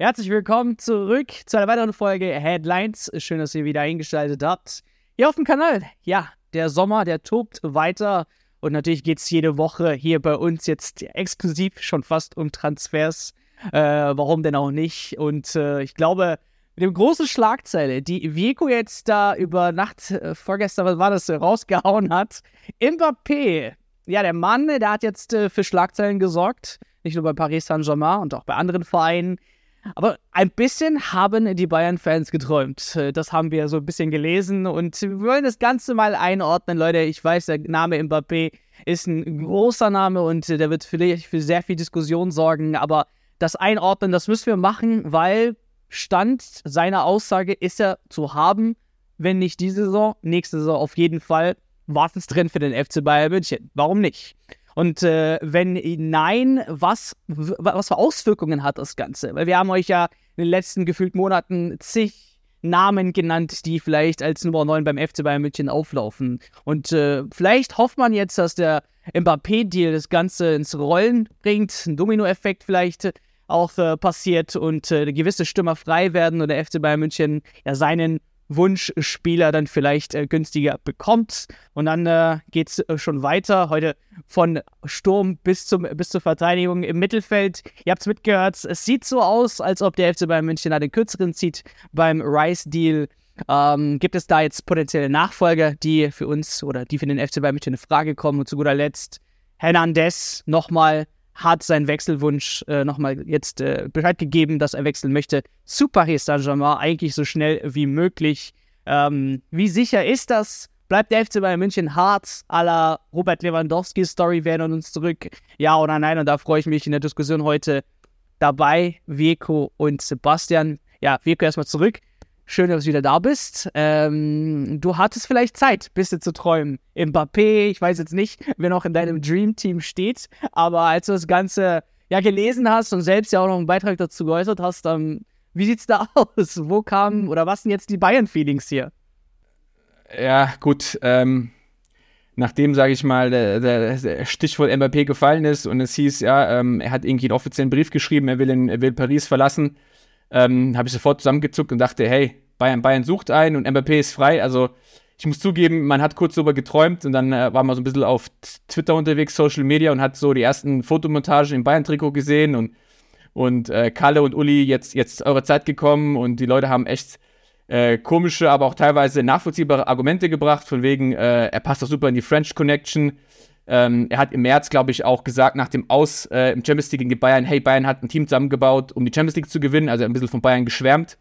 Herzlich willkommen zurück zu einer weiteren Folge Headlines. Schön, dass ihr wieder eingeschaltet habt. Hier auf dem Kanal. Ja, der Sommer, der tobt weiter. Und natürlich geht es jede Woche hier bei uns jetzt exklusiv schon fast um Transfers. Äh, warum denn auch nicht? Und äh, ich glaube, mit dem großen Schlagzeile, die Vico jetzt da über Nacht, äh, vorgestern, was war das, rausgehauen hat. Mbappé, ja, der Mann, der hat jetzt äh, für Schlagzeilen gesorgt. Nicht nur bei Paris Saint-Germain und auch bei anderen Vereinen. Aber ein bisschen haben die Bayern-Fans geträumt. Äh, das haben wir so ein bisschen gelesen und wir wollen das Ganze mal einordnen, Leute. Ich weiß, der Name Mbappé ist ein großer Name und der wird vielleicht für sehr viel Diskussion sorgen, aber das Einordnen, das müssen wir machen, weil Stand seiner Aussage ist er zu haben, wenn nicht diese Saison, nächste Saison auf jeden Fall. Ist drin für den FC Bayern München? Warum nicht? Und äh, wenn nein, was, was für Auswirkungen hat das Ganze? Weil wir haben euch ja in den letzten gefühlt Monaten zig Namen genannt, die vielleicht als Nummer 9 beim FC Bayern München auflaufen. Und äh, vielleicht hofft man jetzt, dass der Mbappé-Deal das Ganze ins Rollen bringt, ein Dominoeffekt vielleicht auch äh, passiert und äh, gewisse Stürmer frei werden und der FC Bayern München ja seinen Wunschspieler dann vielleicht äh, günstiger bekommt. Und dann äh, geht es äh, schon weiter. Heute von Sturm bis, zum, bis zur Verteidigung im Mittelfeld. Ihr habt es mitgehört, es sieht so aus, als ob der FC Bayern München den kürzeren zieht beim Rice-Deal. Ähm, gibt es da jetzt potenzielle Nachfolger, die für uns oder die für den FC Bayern München in Frage kommen? Und zu guter Letzt Hernandez nochmal hat seinen Wechselwunsch äh, nochmal jetzt äh, Bescheid gegeben, dass er wechseln möchte zu Paris Saint-Germain, eigentlich so schnell wie möglich. Ähm, wie sicher ist das? Bleibt der FC Bayern München hart la Robert Lewandowski Story, wir erinnern uns zurück, ja oder nein? Und da freue ich mich in der Diskussion heute dabei, Vico und Sebastian. Ja, Vico erstmal zurück. Schön, dass du wieder da bist. Ähm, du hattest vielleicht Zeit, bisschen zu träumen. Mbappé, ich weiß jetzt nicht, wer noch in deinem Dream Team steht, aber als du das Ganze ja gelesen hast und selbst ja auch noch einen Beitrag dazu geäußert hast, ähm, wie sieht's da aus? Wo kamen oder was sind jetzt die Bayern-Feelings hier? Ja, gut. Ähm, nachdem, sage ich mal, der, der, Stichwort Mbappé gefallen ist und es hieß, ja, ähm, er hat irgendwie einen offiziellen Brief geschrieben, er will, in, er will Paris verlassen ähm, habe ich sofort zusammengezuckt und dachte, hey, Bayern, Bayern sucht einen und Mbappé ist frei. Also ich muss zugeben, man hat kurz darüber geträumt und dann äh, war man so ein bisschen auf Twitter unterwegs, Social Media und hat so die ersten Fotomontagen im Bayern-Trikot gesehen und, und äh, Kalle und Uli, jetzt, jetzt eure Zeit gekommen und die Leute haben echt äh, komische, aber auch teilweise nachvollziehbare Argumente gebracht, von wegen, äh, er passt doch super in die French Connection. Ähm, er hat im März, glaube ich, auch gesagt, nach dem Aus äh, im Champions League gegen Bayern, hey, Bayern hat ein Team zusammengebaut, um die Champions League zu gewinnen, also ein bisschen von Bayern geschwärmt.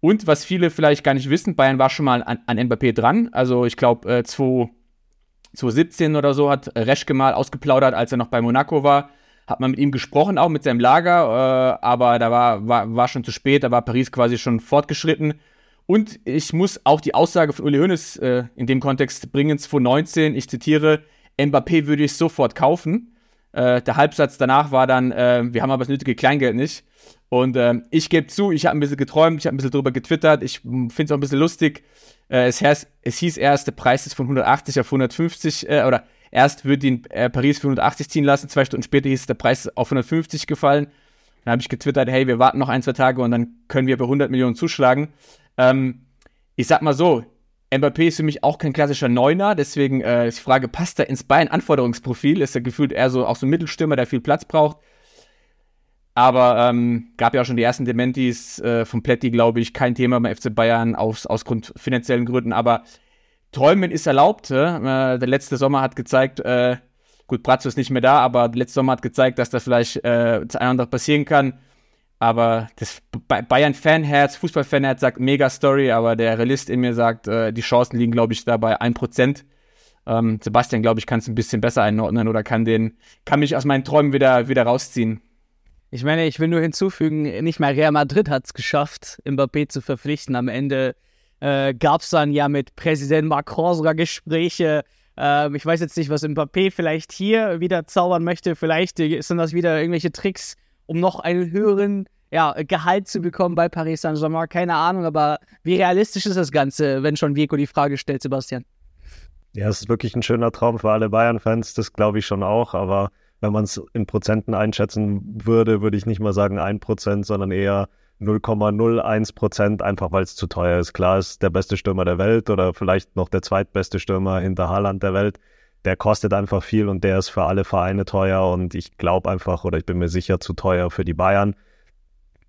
Und was viele vielleicht gar nicht wissen, Bayern war schon mal an, an Mbappé dran. Also ich glaube, äh, 2017 oder so hat Reschke mal ausgeplaudert, als er noch bei Monaco war. Hat man mit ihm gesprochen, auch mit seinem Lager, äh, aber da war, war, war schon zu spät, da war Paris quasi schon fortgeschritten. Und ich muss auch die Aussage von Uli Hoeneß äh, in dem Kontext bringen, 2019, ich zitiere, Mbappé würde ich sofort kaufen. Äh, der Halbsatz danach war dann, äh, wir haben aber das nötige Kleingeld nicht. Und äh, ich gebe zu, ich habe ein bisschen geträumt, ich habe ein bisschen drüber getwittert, ich finde es auch ein bisschen lustig. Äh, es, heißt, es hieß erst, der Preis ist von 180 auf 150, äh, oder erst würde ihn äh, Paris für 180 ziehen lassen, zwei Stunden später hieß der Preis auf 150 gefallen. Dann habe ich getwittert, hey, wir warten noch ein, zwei Tage und dann können wir bei 100 Millionen zuschlagen. Ähm, ich sag mal so, Mbappé ist für mich auch kein klassischer Neuner, deswegen äh, ist die Frage, passt er ins Bayern-Anforderungsprofil? Ist er gefühlt eher so auch so ein Mittelstürmer, der viel Platz braucht? Aber ähm, gab ja auch schon die ersten Dementis äh, von Pletti, glaube ich, kein Thema beim FC Bayern aus, aus Grund finanziellen Gründen. Aber Träumen ist erlaubt. Äh, der letzte Sommer hat gezeigt, äh, gut, Brazzo ist nicht mehr da, aber der letzte Sommer hat gezeigt, dass da vielleicht äh, das eine oder andere passieren kann. Aber das Bayern-Fanherz, Fußball-Fanherz sagt mega Story, aber der Realist in mir sagt, äh, die Chancen liegen, glaube ich, da bei 1%. Ähm, Sebastian, glaube ich, kann es ein bisschen besser einordnen oder kann den, kann mich aus meinen Träumen wieder, wieder rausziehen. Ich meine, ich will nur hinzufügen, nicht mal Real Madrid hat es geschafft, Mbappé zu verpflichten. Am Ende äh, gab es dann ja mit Präsident Macron sogar Gespräche. Ähm, ich weiß jetzt nicht, was Mbappé vielleicht hier wieder zaubern möchte. Vielleicht sind das wieder irgendwelche Tricks, um noch einen höheren ja, Gehalt zu bekommen bei Paris Saint-Germain. Keine Ahnung, aber wie realistisch ist das Ganze, wenn schon Vico die Frage stellt, Sebastian? Ja, es ist wirklich ein schöner Traum für alle Bayern-Fans, das glaube ich schon auch, aber wenn man es in Prozenten einschätzen würde, würde ich nicht mal sagen 1%, sondern eher 0,01 Prozent, einfach weil es zu teuer ist. Klar ist der beste Stürmer der Welt oder vielleicht noch der zweitbeste Stürmer hinter Haaland der Welt. Der kostet einfach viel und der ist für alle Vereine teuer und ich glaube einfach oder ich bin mir sicher zu teuer für die Bayern.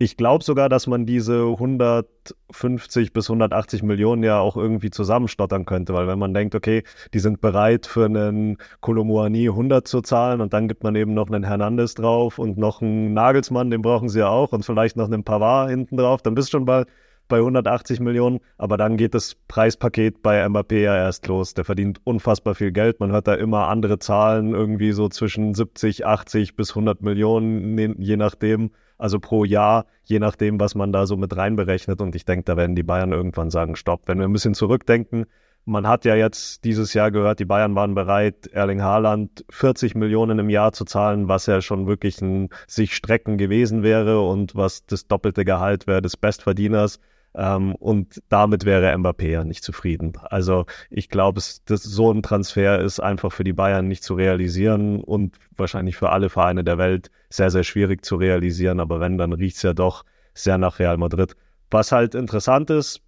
Ich glaube sogar, dass man diese 150 bis 180 Millionen ja auch irgendwie zusammenstottern könnte, weil wenn man denkt, okay, die sind bereit für einen Kolomuani 100 zu zahlen und dann gibt man eben noch einen Hernandez drauf und noch einen Nagelsmann, den brauchen sie ja auch und vielleicht noch einen Pavard hinten drauf, dann bist du schon bei, bei 180 Millionen, aber dann geht das Preispaket bei Mbappé ja erst los. Der verdient unfassbar viel Geld, man hört da immer andere Zahlen, irgendwie so zwischen 70, 80 bis 100 Millionen, je nachdem also pro Jahr, je nachdem, was man da so mit reinberechnet. Und ich denke, da werden die Bayern irgendwann sagen, stopp. Wenn wir ein bisschen zurückdenken, man hat ja jetzt dieses Jahr gehört, die Bayern waren bereit, Erling Haaland 40 Millionen im Jahr zu zahlen, was ja schon wirklich ein sich Strecken gewesen wäre und was das doppelte Gehalt wäre des Bestverdieners. Ähm, und damit wäre Mbappé ja nicht zufrieden. Also ich glaube, so ein Transfer ist einfach für die Bayern nicht zu realisieren und wahrscheinlich für alle Vereine der Welt sehr, sehr schwierig zu realisieren. Aber wenn, dann riecht es ja doch sehr nach Real Madrid. Was halt interessant ist,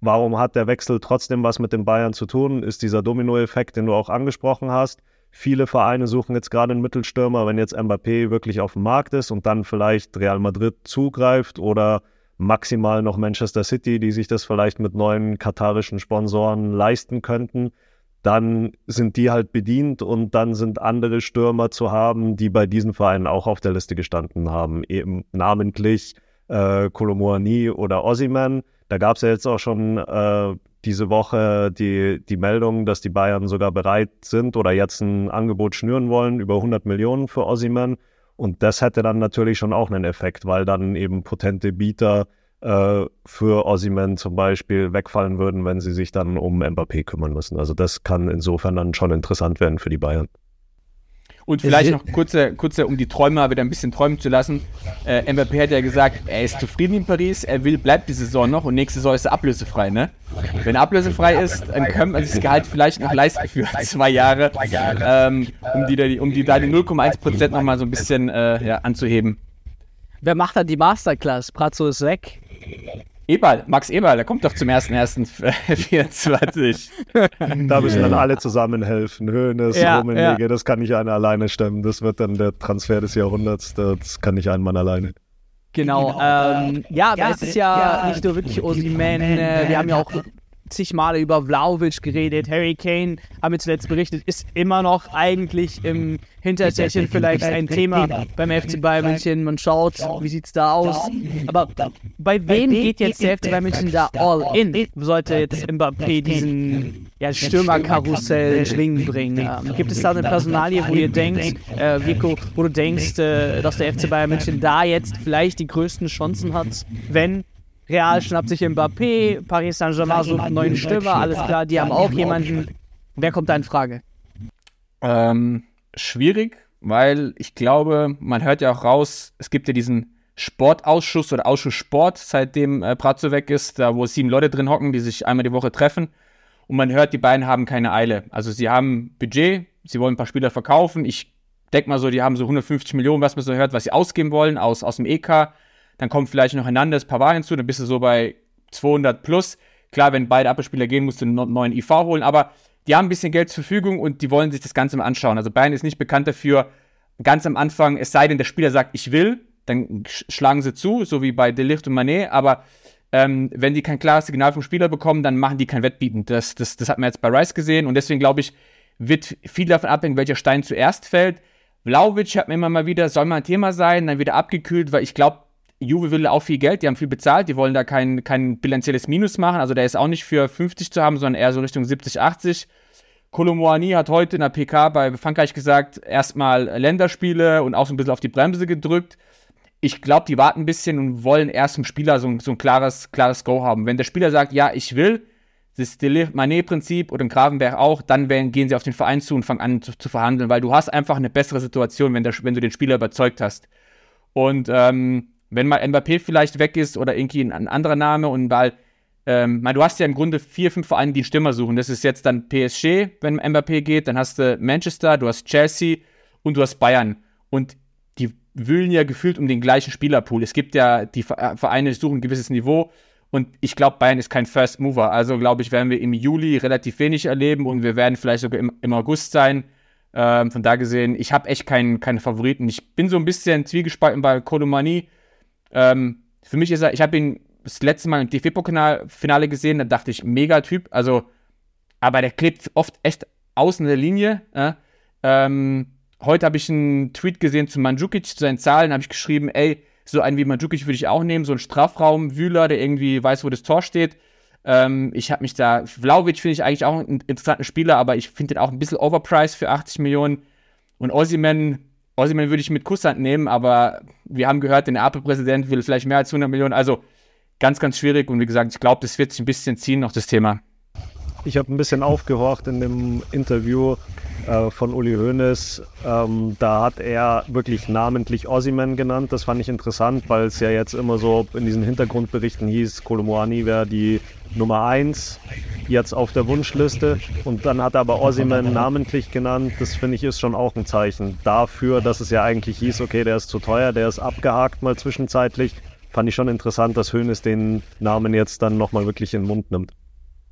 warum hat der Wechsel trotzdem was mit den Bayern zu tun, ist dieser Dominoeffekt, den du auch angesprochen hast. Viele Vereine suchen jetzt gerade einen Mittelstürmer, wenn jetzt Mbappé wirklich auf dem Markt ist und dann vielleicht Real Madrid zugreift oder maximal noch Manchester City, die sich das vielleicht mit neuen katarischen Sponsoren leisten könnten. Dann sind die halt bedient und dann sind andere Stürmer zu haben, die bei diesen Vereinen auch auf der Liste gestanden haben. Eben namentlich äh, Kolomoani oder Ossiman. Da gab es ja jetzt auch schon äh, diese Woche die, die Meldung, dass die Bayern sogar bereit sind oder jetzt ein Angebot schnüren wollen über 100 Millionen für Ossiman. Und das hätte dann natürlich schon auch einen Effekt, weil dann eben potente Bieter äh, für Ossiman zum Beispiel wegfallen würden, wenn sie sich dann um Mbappé kümmern müssen. Also das kann insofern dann schon interessant werden für die Bayern. Und vielleicht noch kurze, kurze, um die Träume wieder ein bisschen träumen zu lassen. Äh, Mbappé hat ja gesagt, er ist zufrieden in Paris, er will, bleibt die Saison noch und nächste Saison ist er ablösefrei, ne? Wenn er ablösefrei ist, dann können wir das Gehalt vielleicht noch leisten für zwei Jahre, ähm, um, die, um die da die 0,1% nochmal so ein bisschen äh, ja, anzuheben. Wer macht dann die Masterclass? Pratzo ist weg. Eberl, Max Eberl, der kommt doch zum 1.1.24. da müssen dann alle zusammen helfen. Höhnes, ja, Rummenigge, ja. das kann nicht einer alleine stemmen. Das wird dann der Transfer des Jahrhunderts. Das kann nicht ein Mann alleine. Genau. genau ähm, ja, aber ja, es ist ja, ja nicht nur wirklich Osimen. Äh, wir haben ja auch zig Male über Vlaovic geredet. Harry Kane, haben wir zuletzt berichtet, ist immer noch eigentlich im Hintertürchen vielleicht ein Thema beim FC Bayern München. Man schaut, wie sieht es da aus. Aber bei wem geht jetzt der FC Bayern München da all in? Sollte jetzt Mbappé diesen ja, Stürmerkarussell in Schwingen bringen? Ähm, gibt es da eine Personalie, wo ihr denkt, äh, Vico, wo du denkst, äh, dass der FC Bayern München da jetzt vielleicht die größten Chancen hat, wenn Real schnappt sich Mbappé, Paris Saint-Germain sucht einen neuen Stürmer, alles klar, die haben auch jemanden. Wer kommt da in Frage? Ähm, schwierig, weil ich glaube, man hört ja auch raus, es gibt ja diesen Sportausschuss oder Ausschuss Sport, seitdem äh, Pratzo weg ist, da wo sieben Leute drin hocken, die sich einmal die Woche treffen. Und man hört, die beiden haben keine Eile. Also sie haben Budget, sie wollen ein paar Spieler verkaufen. Ich denke mal so, die haben so 150 Millionen, was man so hört, was sie ausgeben wollen aus, aus dem EK. Dann kommt vielleicht noch Hernandez, Pavard hinzu, dann bist du so bei 200 plus. Klar, wenn beide Abwehrspieler gehen, musst du einen neuen IV holen, aber die haben ein bisschen Geld zur Verfügung und die wollen sich das Ganze mal anschauen. Also Bayern ist nicht bekannt dafür, ganz am Anfang, es sei denn, der Spieler sagt, ich will, dann schlagen sie zu, so wie bei Delicht und Manet, aber ähm, wenn die kein klares Signal vom Spieler bekommen, dann machen die kein Wettbieten. Das, das, das hat man jetzt bei Rice gesehen und deswegen glaube ich, wird viel davon abhängen, welcher Stein zuerst fällt. Vlaovic hat mir immer mal wieder, soll mal ein Thema sein, dann wieder abgekühlt, weil ich glaube, Juve will auch viel Geld, die haben viel bezahlt, die wollen da kein, kein bilanzielles Minus machen. Also der ist auch nicht für 50 zu haben, sondern eher so Richtung 70, 80. Kolomoani hat heute in der PK bei Frankreich gesagt, erstmal Länderspiele und auch so ein bisschen auf die Bremse gedrückt. Ich glaube, die warten ein bisschen und wollen erst im Spieler so, so ein klares, klares Go haben. Wenn der Spieler sagt, ja, ich will, das Manet-Prinzip oder ein Gravenberg auch, dann werden, gehen sie auf den Verein zu und fangen an zu, zu, verhandeln, weil du hast einfach eine bessere Situation, wenn, der, wenn du den Spieler überzeugt hast. Und ähm, wenn mal Mbappé vielleicht weg ist oder irgendwie ein, anderer Name und weil, ähm, du hast ja im Grunde vier, fünf Vereine, die einen Stürmer suchen. Das ist jetzt dann PSG, wenn Mbappé geht, dann hast du Manchester, du hast Chelsea und du hast Bayern. Und die wühlen ja gefühlt um den gleichen Spielerpool. Es gibt ja, die Vereine suchen ein gewisses Niveau. Und ich glaube, Bayern ist kein First Mover. Also glaube ich, werden wir im Juli relativ wenig erleben und wir werden vielleicht sogar im, im August sein. Ähm, von da gesehen, ich habe echt keinen, keinen Favoriten. Ich bin so ein bisschen zwiegespalten bei Kolomani. Ähm, für mich ist er, ich habe ihn das letzte Mal im DFB-Finale gesehen, da dachte ich, mega Typ. Also, aber der klebt oft echt außen der Linie. Äh? Ähm, heute habe ich einen Tweet gesehen zu Mandzukic, zu seinen Zahlen, habe ich geschrieben, ey, so einen wie Mandzukic würde ich auch nehmen, so ein Strafraumwühler, der irgendwie weiß, wo das Tor steht. Ähm, ich habe mich da, Vlaovic finde ich eigentlich auch einen interessanten Spieler, aber ich finde den auch ein bisschen overpriced für 80 Millionen. Und Ossiman, Ossiman würde ich mit Kusshand nehmen, aber wir haben gehört, der Apple-Präsident will vielleicht mehr als 100 Millionen. Also ganz, ganz schwierig. Und wie gesagt, ich glaube, das wird sich ein bisschen ziehen, noch das Thema. Ich habe ein bisschen aufgehorcht in dem Interview äh, von Uli Hoeneß. Ähm, da hat er wirklich namentlich Ossiman genannt. Das fand ich interessant, weil es ja jetzt immer so in diesen Hintergrundberichten hieß, Kolomoani wäre die Nummer 1 jetzt auf der Wunschliste. Und dann hat er aber Ossiman namentlich genannt. Das finde ich ist schon auch ein Zeichen dafür, dass es ja eigentlich hieß, okay, der ist zu teuer, der ist abgehakt mal zwischenzeitlich. Fand ich schon interessant, dass Hoeneß den Namen jetzt dann nochmal wirklich in den Mund nimmt.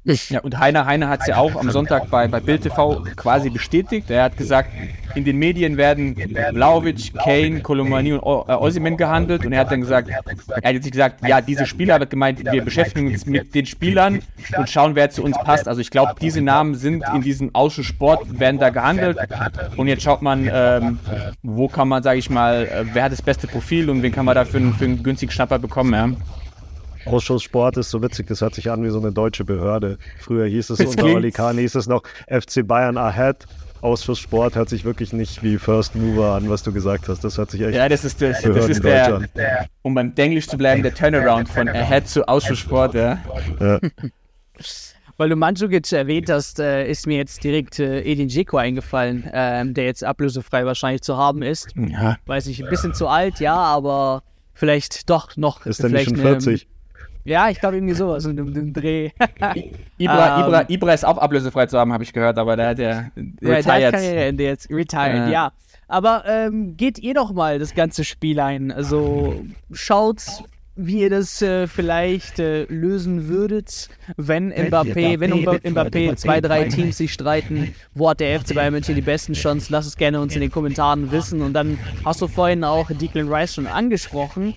Ja, und Heiner Heiner hat es ja auch am Sonntag bei, bei Bild TV quasi bestätigt. Er hat gesagt, in den Medien werden Vlaovic, Kane, Kolomani und äh, Osimhen gehandelt. Und er hat dann gesagt, er hat jetzt gesagt, ja, diese Spieler, hat gemeint, wir beschäftigen uns mit den Spielern und schauen, wer zu uns passt. Also ich glaube, diese Namen sind in diesem Ausschuss Sport, werden da gehandelt. Und jetzt schaut man, ähm, wo kann man, sage ich mal, äh, wer hat das beste Profil und wen kann man da für, einen, für einen günstigen Schnapper bekommen. Ja. Ausschuss Sport ist so witzig, das hört sich an wie so eine deutsche Behörde. Früher hieß es unter Oli Kahn, hieß es noch FC Bayern Ahead. Ausschuss Sport hört sich wirklich nicht wie First Mover an, was du gesagt hast. Das hört sich echt Ja, das ist, das, das ist der, der, um beim Englisch zu bleiben, der Turnaround von Ahead zu Ausschuss Sport, ja. ja. Weil du Mandzukic erwähnt hast, äh, ist mir jetzt direkt äh, Edin Dzeko eingefallen, ähm, der jetzt ablösefrei wahrscheinlich zu haben ist. Ja. Weiß ich, ein bisschen zu alt, ja, aber vielleicht doch noch. Ist der nicht schon 40? Ja, ich glaube irgendwie sowas in dem, Dreh. Ibra, um, Ibra, ähm. Ibra ist auch ablösefrei zu haben, habe ich gehört, aber der hat ja retired. Ja, der jetzt retired, äh. ja. Aber ähm, geht ihr doch mal das ganze Spiel ein. Also schaut wie ihr das äh, vielleicht äh, lösen würdet, wenn Mbappé, wenn Mbappé zwei, drei Teams sich streiten, wo hat der FC Bayern München die besten Chancen? Lass es gerne uns in den Kommentaren wissen. Und dann hast du vorhin auch Declan Rice schon angesprochen.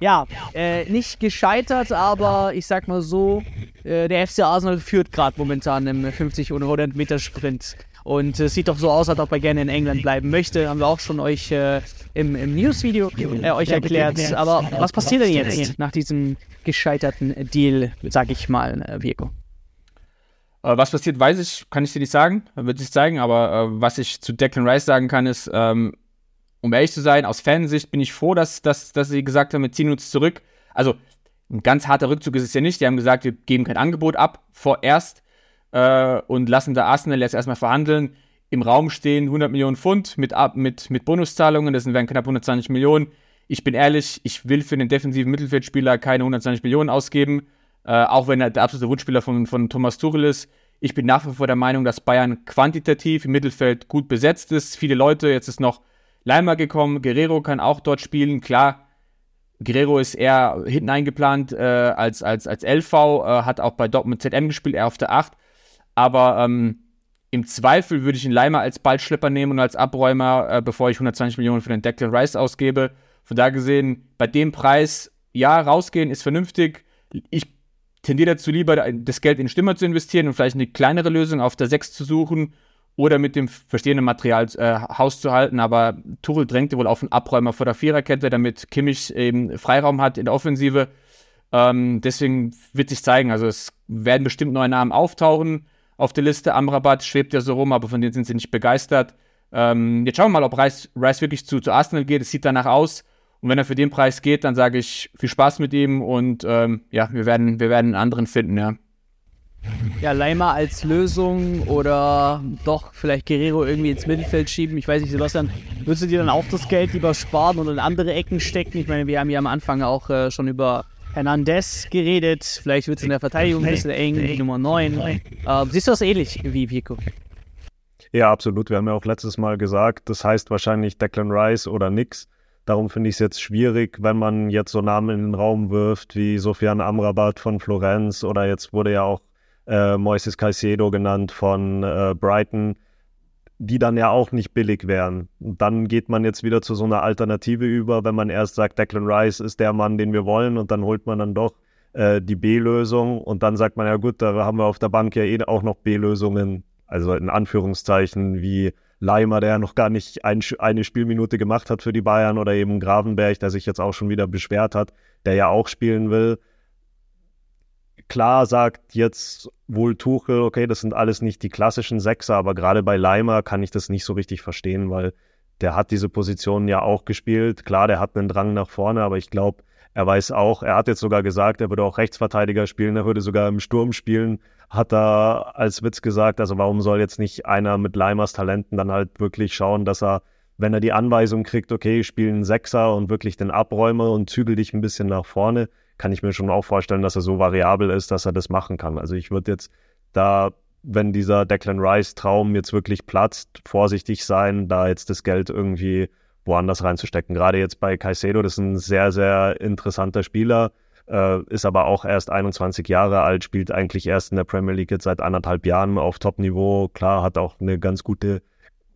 Ja, äh, nicht gescheitert, aber ich sag mal so, äh, der FC Arsenal führt gerade momentan im 50 und 100 Meter Sprint. Und es sieht doch so aus, als ob er gerne in England bleiben möchte. Haben wir auch schon euch äh, im, im News-Video äh, euch erklärt. Aber was passiert denn jetzt nach diesem gescheiterten Deal, sag ich mal, äh, Virgo? Äh, was passiert, weiß ich, kann ich dir nicht sagen, wird sich zeigen, aber äh, was ich zu Declan Rice sagen kann, ist, ähm, um ehrlich zu sein, aus Fansicht bin ich froh, dass, dass, dass sie gesagt haben, wir ziehen uns zurück. Also, ein ganz harter Rückzug ist es ja nicht. Die haben gesagt, wir geben kein Angebot ab vorerst äh, und lassen da Arsenal jetzt erstmal verhandeln. Im Raum stehen 100 Millionen Pfund mit, mit, mit Bonuszahlungen, das wären knapp 120 Millionen. Ich bin ehrlich, ich will für den defensiven Mittelfeldspieler keine 120 Millionen ausgeben, äh, auch wenn er der absolute Wunschspieler von, von Thomas Tuchel ist. Ich bin nach wie vor der Meinung, dass Bayern quantitativ im Mittelfeld gut besetzt ist. Viele Leute, jetzt ist noch Leimer gekommen, Guerrero kann auch dort spielen. Klar, Guerrero ist eher hinten eingeplant äh, als, als, als LV, äh, hat auch bei Dortmund ZM gespielt, er auf der 8. Aber ähm, im Zweifel würde ich ihn Leimer als Ballschlepper nehmen und als Abräumer, äh, bevor ich 120 Millionen für den Declan Rice ausgebe. Von da gesehen, bei dem Preis, ja, rausgehen ist vernünftig. Ich tendiere dazu lieber, das Geld in Stimmer zu investieren und vielleicht eine kleinere Lösung auf der 6 zu suchen oder mit dem verstehenden Material äh, Haus zu halten. Aber Tuchel drängte wohl auf einen Abräumer vor der Viererkette, damit Kimmich eben Freiraum hat in der Offensive. Ähm, deswegen wird sich zeigen. Also es werden bestimmt neue Namen auftauchen auf der Liste. Amrabat schwebt ja so rum, aber von denen sind sie nicht begeistert. Ähm, jetzt schauen wir mal, ob Rice, Rice wirklich zu, zu Arsenal geht. Es sieht danach aus. Und wenn er für den Preis geht, dann sage ich viel Spaß mit ihm und ähm, ja, wir werden, wir werden einen anderen finden, ja. Ja, Leimer als Lösung oder doch vielleicht Guerrero irgendwie ins Mittelfeld schieben. Ich weiß nicht, Sebastian, würdest du dir dann auch das Geld lieber sparen und in andere Ecken stecken? Ich meine, wir haben ja am Anfang auch äh, schon über Hernandez geredet. Vielleicht wird es in der Verteidigung ein bisschen eng, die Nummer 9. Äh, siehst du das ähnlich wie Vico? Ja, absolut. Wir haben ja auch letztes Mal gesagt, das heißt wahrscheinlich Declan Rice oder nix. Darum finde ich es jetzt schwierig, wenn man jetzt so Namen in den Raum wirft wie Sofian Amrabat von Florenz oder jetzt wurde ja auch äh, Moises Caicedo genannt von äh, Brighton, die dann ja auch nicht billig wären. Und dann geht man jetzt wieder zu so einer Alternative über, wenn man erst sagt, Declan Rice ist der Mann, den wir wollen und dann holt man dann doch äh, die B-Lösung und dann sagt man, ja gut, da haben wir auf der Bank ja eh auch noch B-Lösungen, also in Anführungszeichen wie Leimer, der noch gar nicht ein, eine Spielminute gemacht hat für die Bayern oder eben Gravenberg, der sich jetzt auch schon wieder beschwert hat, der ja auch spielen will. Klar sagt jetzt wohl Tuchel, okay, das sind alles nicht die klassischen Sechser, aber gerade bei Leimer kann ich das nicht so richtig verstehen, weil der hat diese Position ja auch gespielt. Klar, der hat einen Drang nach vorne, aber ich glaube, er weiß auch, er hat jetzt sogar gesagt, er würde auch Rechtsverteidiger spielen, er würde sogar im Sturm spielen, hat er als Witz gesagt. Also warum soll jetzt nicht einer mit Leimers Talenten dann halt wirklich schauen, dass er, wenn er die Anweisung kriegt, okay, spielen Sechser und wirklich den Abräumer und zügel dich ein bisschen nach vorne, kann ich mir schon auch vorstellen, dass er so variabel ist, dass er das machen kann. Also ich würde jetzt da, wenn dieser Declan Rice Traum jetzt wirklich platzt, vorsichtig sein, da jetzt das Geld irgendwie woanders reinzustecken. Gerade jetzt bei Caicedo, das ist ein sehr, sehr interessanter Spieler, äh, ist aber auch erst 21 Jahre alt, spielt eigentlich erst in der Premier League jetzt seit anderthalb Jahren auf Top-Niveau. Klar, hat auch eine ganz gute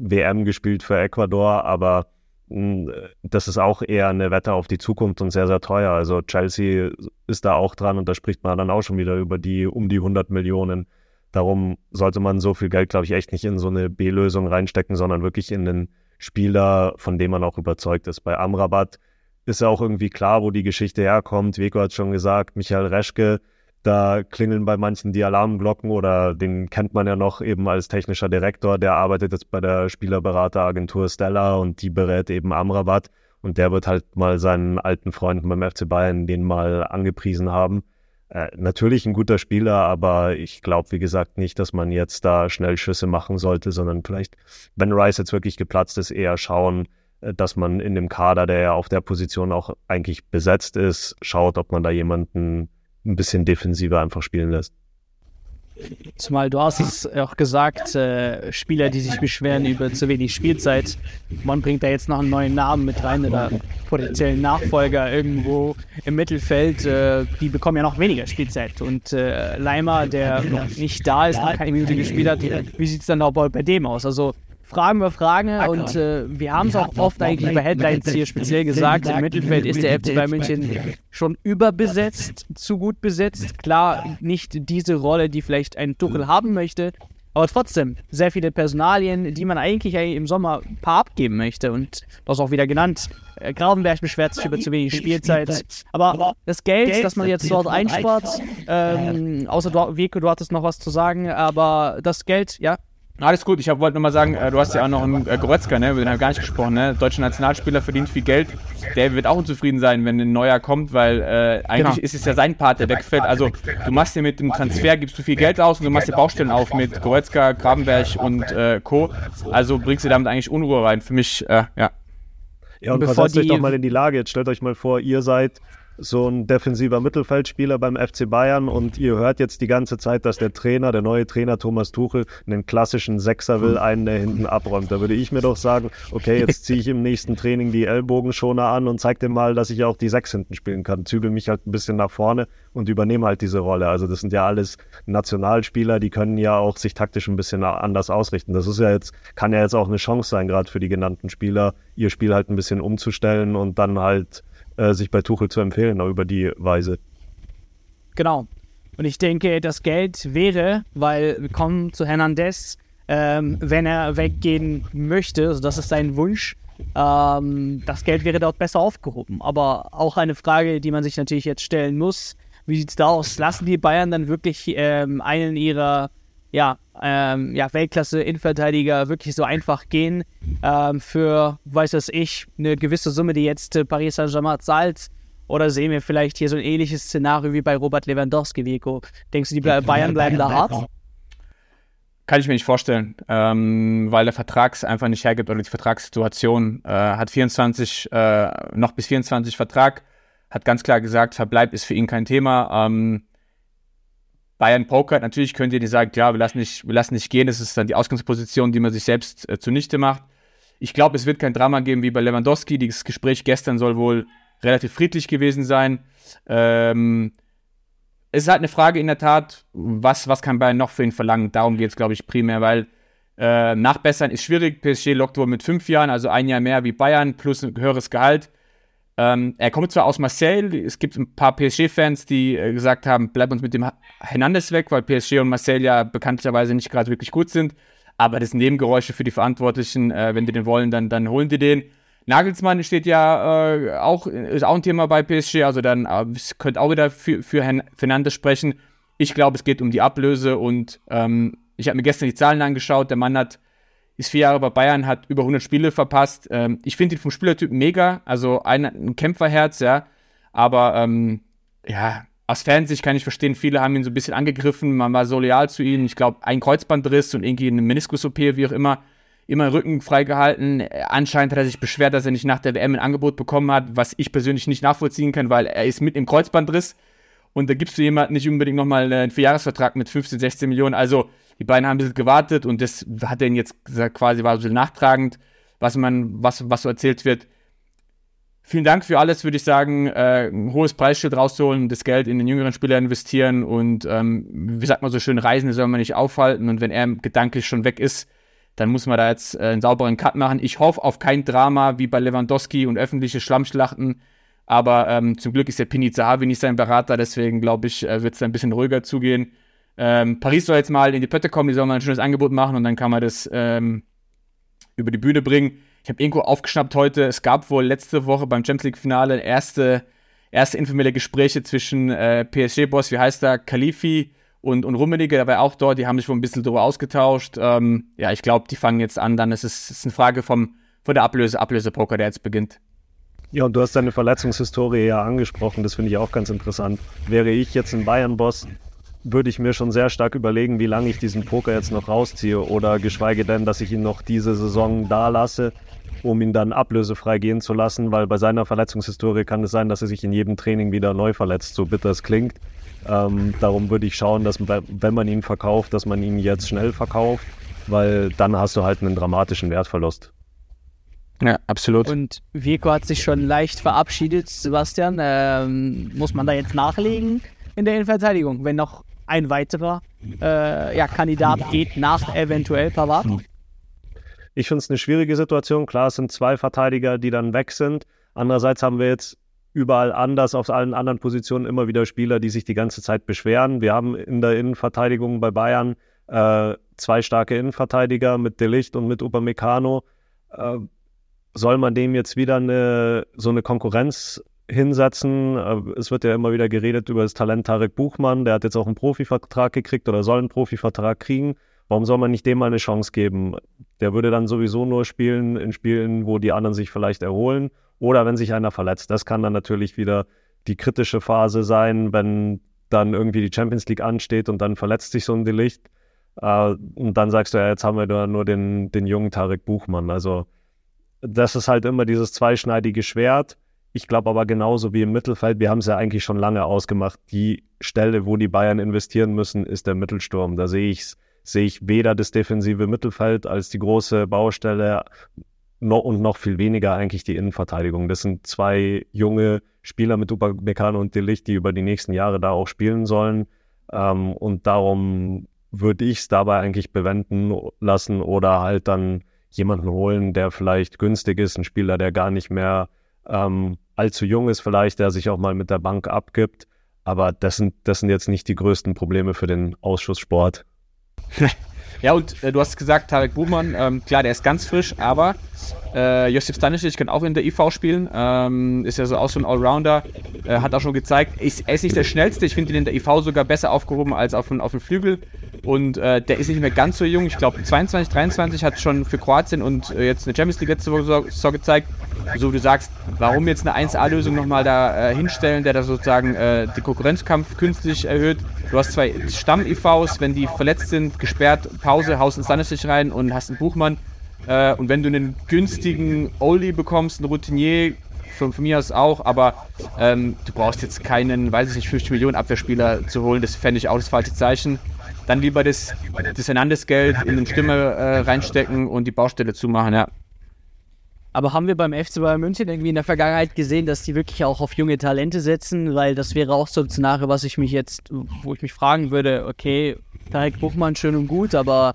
WM gespielt für Ecuador, aber hm, das ist auch eher eine Wette auf die Zukunft und sehr, sehr teuer. Also Chelsea ist da auch dran und da spricht man dann auch schon wieder über die um die 100 Millionen. Darum sollte man so viel Geld, glaube ich, echt nicht in so eine B-Lösung reinstecken, sondern wirklich in den Spieler, von dem man auch überzeugt ist. Bei Amrabat ist ja auch irgendwie klar, wo die Geschichte herkommt. Veko hat schon gesagt, Michael Reschke, da klingeln bei manchen die Alarmglocken oder den kennt man ja noch eben als technischer Direktor. Der arbeitet jetzt bei der Spielerberateragentur Stella und die berät eben Amrabat. Und der wird halt mal seinen alten Freunden beim FC Bayern den mal angepriesen haben. Äh, natürlich ein guter Spieler, aber ich glaube, wie gesagt, nicht, dass man jetzt da schnell Schüsse machen sollte, sondern vielleicht, wenn Rice jetzt wirklich geplatzt ist, eher schauen, äh, dass man in dem Kader, der ja auf der Position auch eigentlich besetzt ist, schaut, ob man da jemanden ein bisschen defensiver einfach spielen lässt. Zumal du hast es auch gesagt, äh, Spieler, die sich beschweren über zu wenig Spielzeit. Man bringt da jetzt noch einen neuen Namen mit rein oder potenziellen Nachfolger irgendwo im Mittelfeld. Äh, die bekommen ja noch weniger Spielzeit. Und äh, Leimer, der noch nicht da ist, noch keine Minute gespielt hat, wie sieht es dann auch bei dem aus? Also Fragen über Fragen. Und äh, wir haben es auch oft eigentlich bei Headlines hier speziell gesagt, im Mittelfeld ist der FC Bayern München schon überbesetzt, zu gut besetzt. Klar, nicht diese Rolle, die vielleicht ein Tuchel haben möchte, aber trotzdem sehr viele Personalien, die man eigentlich im Sommer ein paar abgeben möchte. Und das auch wieder genannt. Äh, Gravenberg beschwert sich über zu wenig Spielzeit. Aber das Geld, das man jetzt dort einspart, ähm, außer Vico, du hattest noch was zu sagen, aber das Geld, ja, alles gut, ich wollte nur mal sagen, äh, du hast ja auch noch einen äh, Goretzka, ne? über den haben wir gar nicht gesprochen. Ne? Deutscher Nationalspieler verdient viel Geld. Der wird auch unzufrieden sein, wenn ein neuer kommt, weil äh, eigentlich genau. ist es ja sein Part, der wegfällt. Also du machst dir mit dem Transfer, gibst du viel Geld aus und du machst dir Baustellen auf mit Goretzka, Grabenberg und äh, Co. Also bringst du damit eigentlich Unruhe rein. Für mich, äh, ja. Ja, und versetzt euch doch mal in die Lage. Jetzt stellt euch mal vor, ihr seid so ein defensiver Mittelfeldspieler beim FC Bayern und ihr hört jetzt die ganze Zeit, dass der Trainer, der neue Trainer Thomas Tuchel, einen klassischen Sechser will, einen, der hinten abräumt. Da würde ich mir doch sagen, okay, jetzt ziehe ich im nächsten Training die Ellbogenschoner an und zeig dem mal, dass ich auch die Sechs hinten spielen kann. Zügel mich halt ein bisschen nach vorne und übernehme halt diese Rolle. Also das sind ja alles Nationalspieler, die können ja auch sich taktisch ein bisschen anders ausrichten. Das ist ja jetzt, kann ja jetzt auch eine Chance sein, gerade für die genannten Spieler, ihr Spiel halt ein bisschen umzustellen und dann halt äh, sich bei Tuchel zu empfehlen, auch über die Weise. Genau. Und ich denke, das Geld wäre, weil wir kommen zu Hernandez, ähm, wenn er weggehen möchte, also das ist sein Wunsch, ähm, das Geld wäre dort besser aufgehoben. Aber auch eine Frage, die man sich natürlich jetzt stellen muss, wie sieht es da aus? Lassen die Bayern dann wirklich ähm, einen ihrer ja, ähm, ja, Weltklasse-Innenverteidiger wirklich so einfach gehen ähm, für, weiß was ich, eine gewisse Summe, die jetzt äh, Paris Saint-Germain zahlt? Oder sehen wir vielleicht hier so ein ähnliches Szenario wie bei Robert Lewandowski, Vico? Denkst du, die Bayern bleiben da hart? Kann ich mir nicht vorstellen, ähm, weil der Vertrag es einfach nicht hergibt oder die Vertragssituation äh, hat 24, äh, noch bis 24 Vertrag, hat ganz klar gesagt, Verbleib ist für ihn kein Thema. Ähm, Bayern pokert. Natürlich könnt ihr nicht sagen, klar, wir lassen nicht, wir lassen nicht gehen. Das ist dann die Ausgangsposition, die man sich selbst äh, zunichte macht. Ich glaube, es wird kein Drama geben wie bei Lewandowski. Dieses Gespräch gestern soll wohl relativ friedlich gewesen sein. Ähm, es ist halt eine Frage in der Tat, was, was kann Bayern noch für ihn verlangen? Darum geht es, glaube ich, primär, weil äh, nachbessern ist schwierig. PSG lockt wohl mit fünf Jahren, also ein Jahr mehr wie Bayern, plus ein höheres Gehalt. Ähm, er kommt zwar aus Marseille, es gibt ein paar PSG-Fans, die äh, gesagt haben, bleib uns mit dem Hernandez weg, weil PSG und Marseille ja bekanntlicherweise nicht gerade wirklich gut sind. Aber das sind Nebengeräusche für die Verantwortlichen. Äh, wenn die den wollen, dann, dann holen die den. Nagelsmann steht ja äh, auch, ist auch ein Thema bei PSG, also dann äh, könnt auch wieder für, für Herrn Fernandes sprechen. Ich glaube, es geht um die Ablöse und ähm, ich habe mir gestern die Zahlen angeschaut. Der Mann hat, ist vier Jahre bei Bayern, hat über 100 Spiele verpasst. Ähm, ich finde ihn vom Spielertyp mega, also ein, ein Kämpferherz, ja. Aber ähm, ja, aus Fansicht kann ich verstehen, viele haben ihn so ein bisschen angegriffen, man war so loyal zu ihm. Ich glaube, ein Kreuzbandriss und irgendwie eine Meniskus-OP, wie auch immer immer Rücken freigehalten. Anscheinend hat er sich beschwert, dass er nicht nach der WM ein Angebot bekommen hat, was ich persönlich nicht nachvollziehen kann, weil er ist mit im Kreuzbandriss und da gibst du jemandem nicht unbedingt nochmal einen Vierjahresvertrag mit 15, 16 Millionen. Also die beiden haben ein bisschen gewartet und das hat er jetzt quasi war ein bisschen nachtragend, was man, was, was so erzählt wird. Vielen Dank für alles, würde ich sagen. Äh, ein hohes Preisschild rauszuholen, das Geld in den jüngeren Spieler investieren und ähm, wie sagt man so schön, Reisende soll man nicht aufhalten und wenn er gedanklich schon weg ist, dann muss man da jetzt äh, einen sauberen Cut machen. Ich hoffe auf kein Drama wie bei Lewandowski und öffentliche Schlammschlachten. Aber ähm, zum Glück ist der Pini Zahavi nicht sein Berater, deswegen glaube ich, äh, wird es ein bisschen ruhiger zugehen. Ähm, Paris soll jetzt mal in die Pötte kommen, die sollen mal ein schönes Angebot machen und dann kann man das ähm, über die Bühne bringen. Ich habe irgendwo aufgeschnappt heute, es gab wohl letzte Woche beim Champions League-Finale erste, erste informelle Gespräche zwischen äh, PSG-Boss, wie heißt er, Khalifi und, und Rummenigge, der war auch dort, die haben sich wohl ein bisschen darüber ausgetauscht. Ähm, ja, ich glaube, die fangen jetzt an, dann ist es ist eine Frage vom, von der Ablöse, Ablösepoker, der jetzt beginnt. Ja, und du hast deine Verletzungshistorie ja angesprochen, das finde ich auch ganz interessant. Wäre ich jetzt ein Bayern-Boss, würde ich mir schon sehr stark überlegen, wie lange ich diesen Poker jetzt noch rausziehe oder geschweige denn, dass ich ihn noch diese Saison da lasse, um ihn dann ablösefrei gehen zu lassen, weil bei seiner Verletzungshistorie kann es sein, dass er sich in jedem Training wieder neu verletzt, so bitter es klingt. Ähm, darum würde ich schauen, dass wenn man ihn verkauft, dass man ihn jetzt schnell verkauft, weil dann hast du halt einen dramatischen Wertverlust. Ja, absolut. Und Vico hat sich schon leicht verabschiedet, Sebastian. Ähm, muss man da jetzt nachlegen in der Innenverteidigung, wenn noch ein weiterer äh, ja, Kandidat geht nach eventuell Pavard? Ich finde es eine schwierige Situation. Klar, es sind zwei Verteidiger, die dann weg sind. Andererseits haben wir jetzt überall anders, auf allen anderen Positionen immer wieder Spieler, die sich die ganze Zeit beschweren. Wir haben in der Innenverteidigung bei Bayern äh, zwei starke Innenverteidiger mit Delicht und mit Upamecano. Äh, soll man dem jetzt wieder eine, so eine Konkurrenz hinsetzen? Äh, es wird ja immer wieder geredet über das Talent Tarek Buchmann. Der hat jetzt auch einen Profivertrag gekriegt oder soll einen Profivertrag kriegen. Warum soll man nicht dem mal eine Chance geben? Der würde dann sowieso nur spielen in Spielen, wo die anderen sich vielleicht erholen oder wenn sich einer verletzt. Das kann dann natürlich wieder die kritische Phase sein, wenn dann irgendwie die Champions League ansteht und dann verletzt sich so ein Delicht. Äh, und dann sagst du ja, jetzt haben wir da nur den, den jungen Tarek Buchmann. Also das ist halt immer dieses zweischneidige Schwert. Ich glaube aber genauso wie im Mittelfeld, wir haben es ja eigentlich schon lange ausgemacht, die Stelle, wo die Bayern investieren müssen, ist der Mittelsturm. Da sehe ich sehe ich weder das defensive Mittelfeld als die große Baustelle no, und noch viel weniger eigentlich die Innenverteidigung. Das sind zwei junge Spieler mit Upamecano und Delicht, die über die nächsten Jahre da auch spielen sollen. Ähm, und darum würde ich es dabei eigentlich bewenden lassen oder halt dann jemanden holen, der vielleicht günstig ist, ein Spieler, der gar nicht mehr ähm, allzu jung ist, vielleicht, der sich auch mal mit der Bank abgibt. Aber das sind, das sind jetzt nicht die größten Probleme für den Ausschusssport. Ja, und äh, du hast gesagt, Tarek Buchmann, ähm, klar, der ist ganz frisch, aber äh, Josip Stanisic kann auch in der IV spielen, ähm, ist ja so auch so ein Allrounder, äh, hat auch schon gezeigt, ist, er ist nicht der schnellste, ich finde ihn in der IV sogar besser aufgehoben als auf, auf dem Flügel und äh, der ist nicht mehr ganz so jung, ich glaube 22, 23 hat schon für Kroatien und äh, jetzt eine Champions League letzte Woche so, so gezeigt, so wie du sagst, warum jetzt eine 1A-Lösung nochmal da äh, hinstellen, der da sozusagen äh, den Konkurrenzkampf künstlich erhöht. Du hast zwei Stamm-IVs, wenn die verletzt sind, gesperrt, Pause, haust einen Stanisic rein und hast einen Buchmann. Äh, und wenn du einen günstigen Oli bekommst, einen Routinier, von, von mir aus auch, aber ähm, du brauchst jetzt keinen, weiß ich nicht, 50 Millionen Abwehrspieler zu holen, das fände ich auch das falsche Zeichen. Dann lieber das, das Hernandez-Geld in den Stimme äh, reinstecken und die Baustelle zumachen, ja. Aber haben wir beim FC Bayern München irgendwie in der Vergangenheit gesehen, dass die wirklich auch auf junge Talente setzen? Weil das wäre auch so ein Szenario, was ich mich jetzt, wo ich mich fragen würde, okay, Tarek Buchmann schön und gut, aber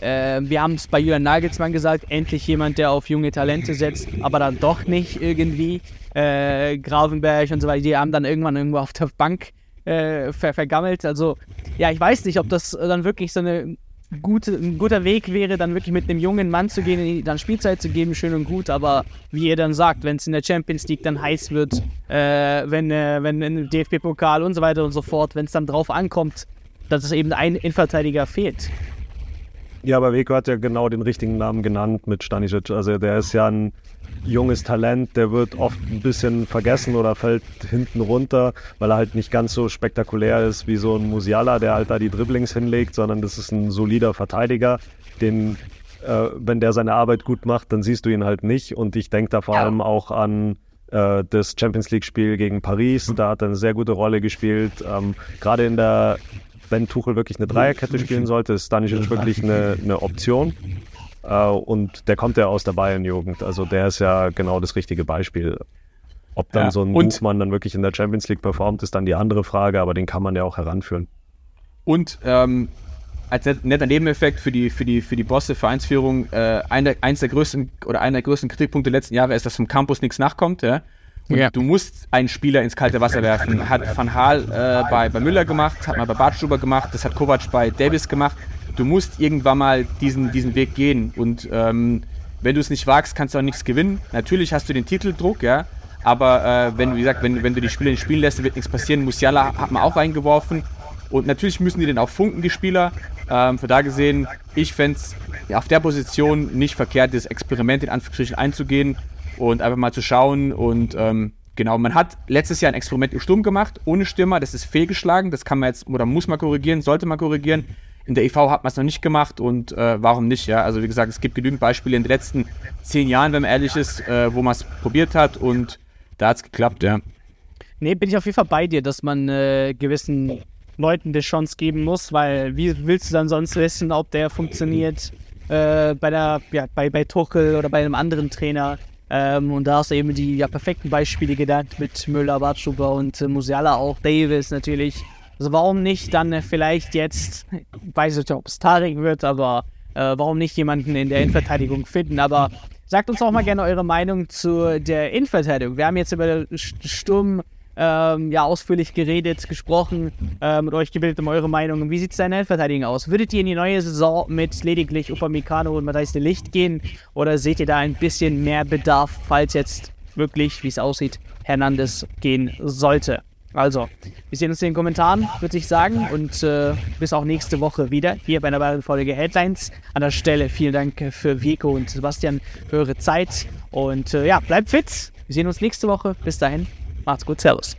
äh, wir haben es bei Julian Nagelsmann gesagt, endlich jemand, der auf junge Talente setzt, aber dann doch nicht irgendwie. Äh, Gravenberg und so weiter, die haben dann irgendwann irgendwo auf der Bank äh, ver vergammelt. Also, ja, ich weiß nicht, ob das dann wirklich so eine gute, ein guter Weg wäre, dann wirklich mit einem jungen Mann zu gehen, dann Spielzeit zu geben, schön und gut. Aber wie ihr dann sagt, wenn es in der Champions League dann heiß wird, äh, wenn, äh, wenn im DFB-Pokal und so weiter und so fort, wenn es dann drauf ankommt, dass es eben ein Innenverteidiger fehlt. Ja, aber Weko hat ja genau den richtigen Namen genannt mit Stanisic. Also der ist ja ein junges Talent, der wird oft ein bisschen vergessen oder fällt hinten runter, weil er halt nicht ganz so spektakulär ist wie so ein Musiala, der halt da die Dribblings hinlegt, sondern das ist ein solider Verteidiger, den äh, wenn der seine Arbeit gut macht, dann siehst du ihn halt nicht. Und ich denke da vor allem auch an äh, das Champions League-Spiel gegen Paris. Da hat er eine sehr gute Rolle gespielt. Ähm, Gerade in der wenn Tuchel wirklich eine Dreierkette spielen sollte, ist Stanisic wirklich eine, eine Option. Äh, und der kommt ja aus der Bayern-Jugend. Also der ist ja genau das richtige Beispiel. Ob dann ja, so ein Buchmann dann wirklich in der Champions League performt, ist dann die andere Frage, aber den kann man ja auch heranführen. Und ähm, als netter Nebeneffekt für die, für die, für die Bosse Vereinsführung, äh, einer, eins der größten oder einer der größten Kritikpunkte der letzten Jahre ist, dass vom Campus nichts nachkommt. Ja? Ja. Du musst einen Spieler ins kalte Wasser werfen. Hat Van Haal äh, bei, bei Müller gemacht, hat mal bei Bartstuber gemacht, das hat Kovac bei Davis gemacht. Du musst irgendwann mal diesen, diesen Weg gehen. Und ähm, wenn du es nicht wagst, kannst du auch nichts gewinnen. Natürlich hast du den Titeldruck, ja. Aber äh, wenn, wie gesagt, wenn, wenn du die Spieler nicht spielen lässt, wird nichts passieren. Musiala hat man auch reingeworfen. Und natürlich müssen die dann auch funken, die Spieler. Ähm, von da gesehen, ich fände es ja, auf der Position nicht verkehrt, das Experiment in Anführungsstrichen einzugehen und einfach mal zu schauen. Und ähm, genau, man hat letztes Jahr ein Experiment im Sturm gemacht, ohne Stürmer. Das ist fehlgeschlagen. Das kann man jetzt oder muss man korrigieren, sollte man korrigieren. In der EV hat man es noch nicht gemacht und äh, warum nicht? Ja, also wie gesagt, es gibt genügend Beispiele in den letzten zehn Jahren, wenn man ehrlich ist, äh, wo man es probiert hat und da hat es geklappt, ja. Nee, bin ich auf jeden Fall bei dir, dass man äh, gewissen Leuten die Chance geben muss, weil wie willst du dann sonst wissen, ob der funktioniert äh, bei der, ja, bei, bei Tuchel oder bei einem anderen Trainer? Ähm, und da hast du eben die ja, perfekten Beispiele genannt mit Müller, Bartschuber und äh, Musiala auch, Davis natürlich. Also warum nicht dann äh, vielleicht jetzt, ich weiß nicht, ob es Tarek wird, aber äh, warum nicht jemanden in der Innenverteidigung finden? Aber sagt uns auch mal gerne eure Meinung zu der Innenverteidigung. Wir haben jetzt über Sturm ähm, ja, ausführlich geredet, gesprochen, äh, mit euch gebildet um eure Meinung. Wie sieht es da in der Verteidigung aus? Würdet ihr in die neue Saison mit lediglich Upamecano und Matthijs de Licht gehen oder seht ihr da ein bisschen mehr Bedarf, falls jetzt wirklich, wie es aussieht, Hernandez gehen sollte? Also, wir sehen uns in den Kommentaren, würde ich sagen. Und äh, bis auch nächste Woche wieder hier bei einer weiteren Folge Headlines. An der Stelle vielen Dank für Vico und Sebastian für eure Zeit. Und äh, ja, bleibt fit. Wir sehen uns nächste Woche. Bis dahin. Moscow tell us.